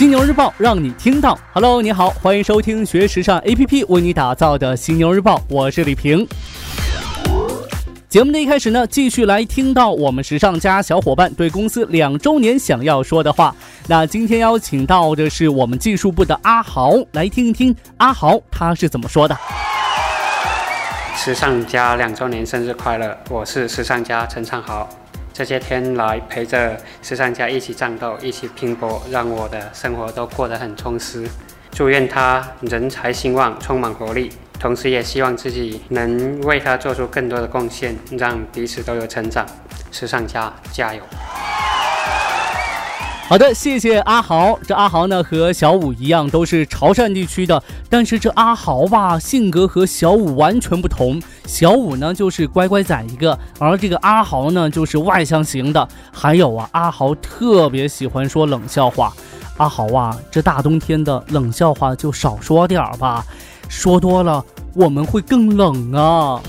犀牛日报让你听到。Hello，你好，欢迎收听学时尚 APP 为你打造的犀牛日报，我是李平。节目的一开始呢，继续来听到我们时尚家小伙伴对公司两周年想要说的话。那今天邀请到的是我们技术部的阿豪，来听一听阿豪他是怎么说的。时尚家两周年生日快乐！我是时尚家陈昌豪，这些天来陪着时尚家一起战斗，一起拼搏，让我的生活都过得很充实。祝愿他人才兴旺，充满活力。同时，也希望自己能为他做出更多的贡献，让彼此都有成长。时尚家加油！好的，谢谢阿豪。这阿豪呢，和小五一样，都是潮汕地区的。但是这阿豪吧，性格和小五完全不同。小五呢，就是乖乖仔一个，而这个阿豪呢，就是外向型的。还有啊，阿豪特别喜欢说冷笑话。阿豪啊，这大冬天的冷笑话就少说点儿吧。说多了，我们会更冷啊。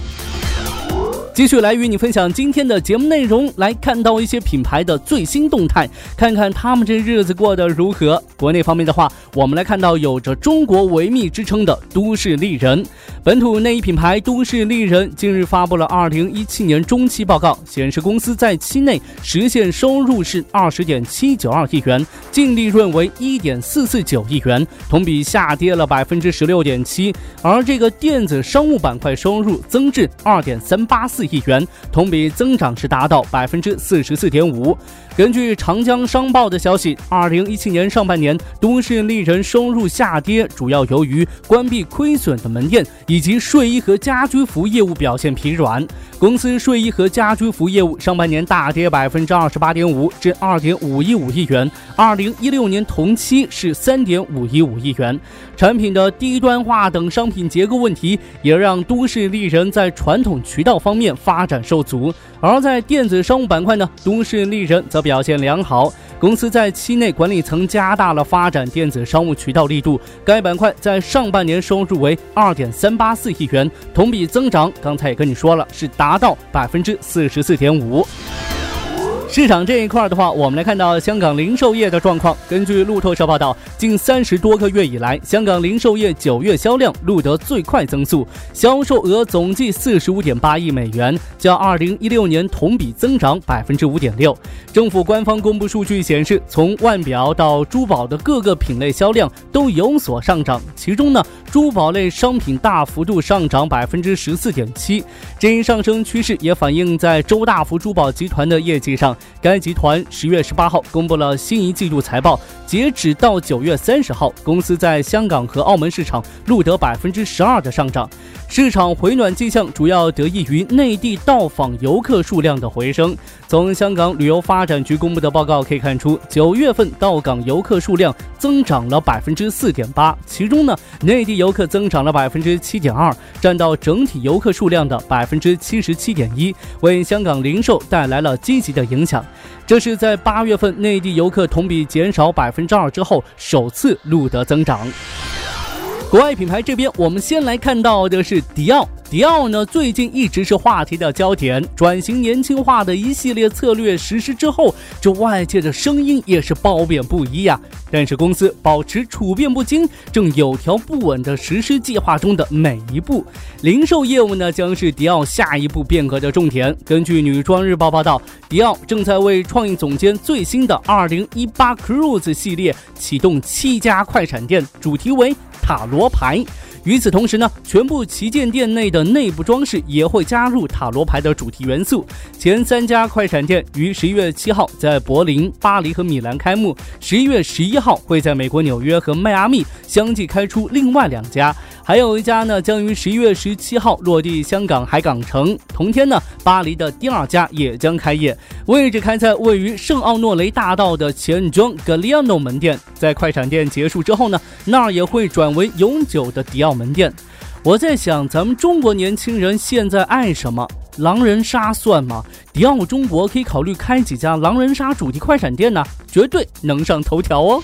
继续来与你分享今天的节目内容，来看到一些品牌的最新动态，看看他们这日子过得如何。国内方面的话，我们来看到有着“中国维密”之称的都市丽人，本土内衣品牌都市丽人近日发布了二零一七年中期报告，显示公司在期内实现收入是二十点七九二亿元，净利润为一点四四九亿元，同比下跌了百分之十六点七，而这个电子商务板块收入增至二点三八四。亿元，同比增长是达到百分之四十四点五。根据长江商报的消息，二零一七年上半年，都市丽人收入下跌，主要由于关闭亏损的门店以及睡衣和家居服业务表现疲软。公司睡衣和家居服业务上半年大跌百分之二十八点五，至二点五一五亿元。二零一六年同期是三点五一五亿元。产品的低端化等商品结构问题，也让都市丽人在传统渠道方面发展受阻。而在电子商务板块呢，都市丽人则表现良好。公司在期内管理层加大了发展电子商务渠道力度，该板块在上半年收入为二点三八四亿元，同比增长。刚才也跟你说了，是达到百分之四十四点五。市场这一块的话，我们来看到香港零售业的状况。根据路透社报道，近三十多个月以来，香港零售业九月销量录得最快增速，销售额总计四十五点八亿美元，较二零一六年同比增长百分之五点六。政府官方公布数据显示，从腕表到珠宝的各个品类销量都有所上涨，其中呢，珠宝类商品大幅度上涨百分之十四点七。这一上升趋势也反映在周大福珠宝集团的业绩上。该集团十月十八号公布了新一季度财报，截止到九月三十号，公司在香港和澳门市场录得百分之十二的上涨。市场回暖迹象主要得益于内地到访游客数量的回升。从香港旅游发展局公布的报告可以看出，九月份到港游客数量增长了百分之四点八，其中呢，内地游客增长了百分之七点二，占到整体游客数量的百分之七十七点一，为香港零售带来了积极的影响。这是在八月份内地游客同比减少百分之二之后，首次录得增长。国外品牌这边，我们先来看到的是迪奥。迪奥呢，最近一直是话题的焦点，转型年轻化的一系列策略实施之后，这外界的声音也是褒贬不一呀。但是公司保持处变不惊，正有条不紊地实施计划中的每一步。零售业务呢，将是迪奥下一步变革的重点。根据女装日报报道，迪奥正在为创意总监最新的2018 Cruise 系列启动七家快闪店，主题为。塔罗牌。与此同时呢，全部旗舰店内的内部装饰也会加入塔罗牌的主题元素。前三家快闪店于十一月七号在柏林、巴黎和米兰开幕，十一月十一号会在美国纽约和迈阿密相继开出另外两家。还有一家呢，将于十一月十七号落地香港海港城。同天呢，巴黎的第二家也将开业，位置开在位于圣奥诺雷大道的钱庄 Galliano 门店。在快闪店结束之后呢，那儿也会转为永久的迪奥门店。我在想，咱们中国年轻人现在爱什么？狼人杀算吗？迪奥中国可以考虑开几家狼人杀主题快闪店呢，绝对能上头条哦。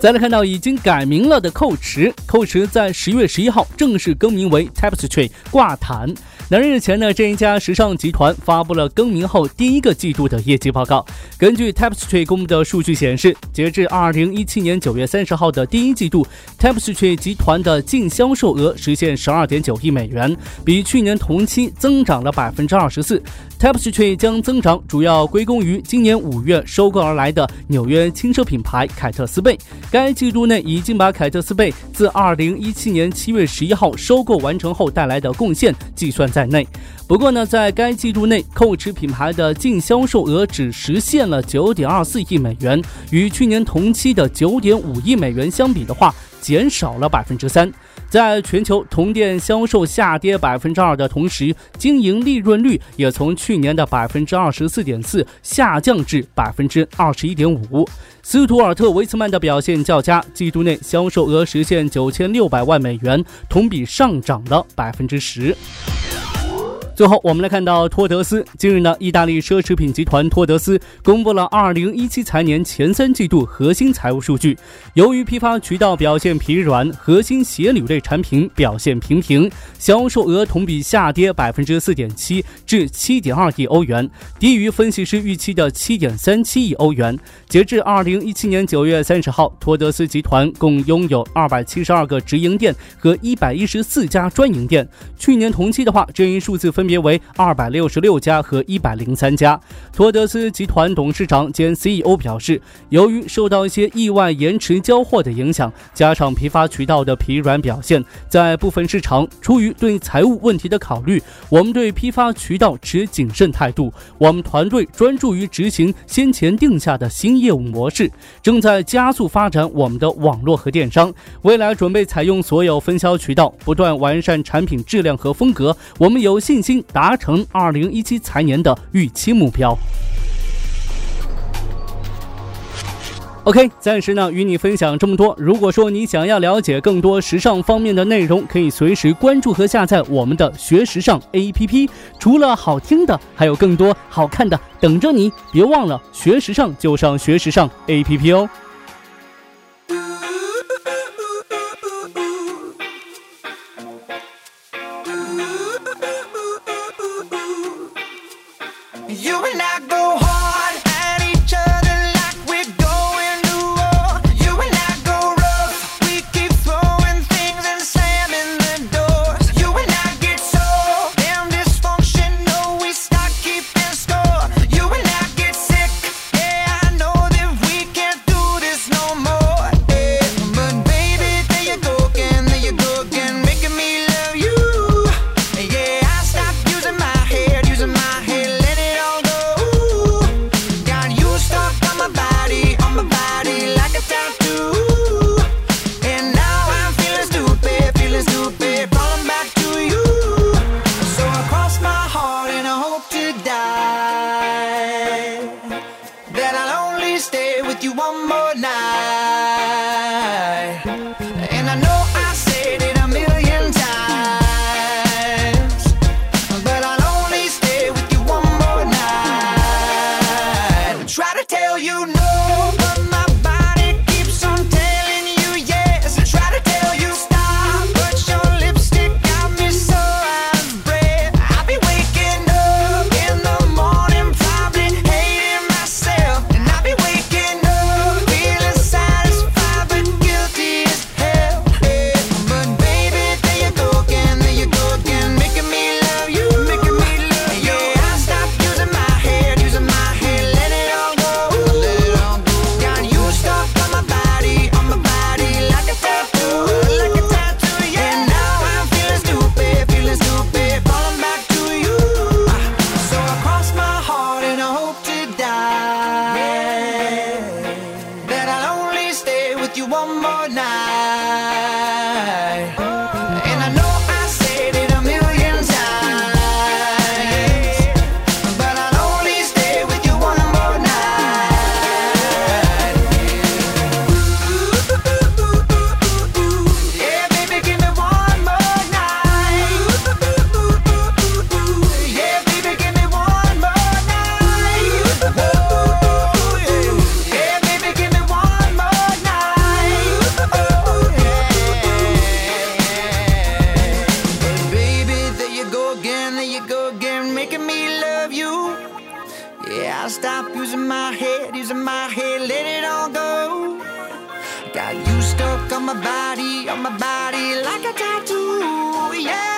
再来看到已经改名了的蔻驰，蔻驰在十月十一号正式更名为 Tapestry 挂毯。那日前呢，这一家时尚集团发布了更名后第一个季度的业绩报告。根据 Tapestry 公布的数据显示，截至二零一七年九月三十号的第一季度，Tapestry 集团的净销售额实现十二点九亿美元，比去年同期增长了百分之二十四。Tapestry 将增长主要归功于今年五月收购而来的纽约轻奢品牌凯特斯贝。该季度内已经把凯特斯贝自二零一七年七月十一号收购完成后带来的贡献计算在在内。不过呢，在该季度内蔻驰品牌的净销售额只实现了九点二四亿美元，与去年同期的九点五亿美元相比的话，减少了百分之三。在全球同店销售下跌百分之二的同时，经营利润率也从去年的百分之二十四点四下降至百分之二十一点五。斯图尔特·维茨曼的表现较佳，季度内销售额实现九千六百万美元，同比上涨了百分之十。最后，我们来看到托德斯。近日呢，意大利奢侈品集团托德斯公布了2017财年前三季度核心财务数据。由于批发渠道表现疲软，核心鞋履类产品表现平平，销售额同比下跌百分之四点七至七点二亿欧元，低于分析师预期的七点三七亿欧元。截至2017年9月30号，托德斯集团共拥有272个直营店和114家专营店。去年同期的话，这一数字分。别为二百六十六家和一百零三家。托德斯集团董事长兼 CEO 表示，由于受到一些意外延迟交货的影响，加上批发渠道的疲软表现，在部分市场，出于对财务问题的考虑，我们对批发渠道持谨慎态度。我们团队专注于执行先前定下的新业务模式，正在加速发展我们的网络和电商。未来准备采用所有分销渠道，不断完善产品质量和风格。我们有信心。达成二零一七财年的预期目标。OK，暂时呢与你分享这么多。如果说你想要了解更多时尚方面的内容，可以随时关注和下载我们的学时尚 APP。除了好听的，还有更多好看的等着你。别忘了学时尚就上学时尚 APP 哦。you one more night. of you. Yeah, I stop using my head, using my head, let it all go. Got you stuck on my body, on my body like a tattoo. Yeah.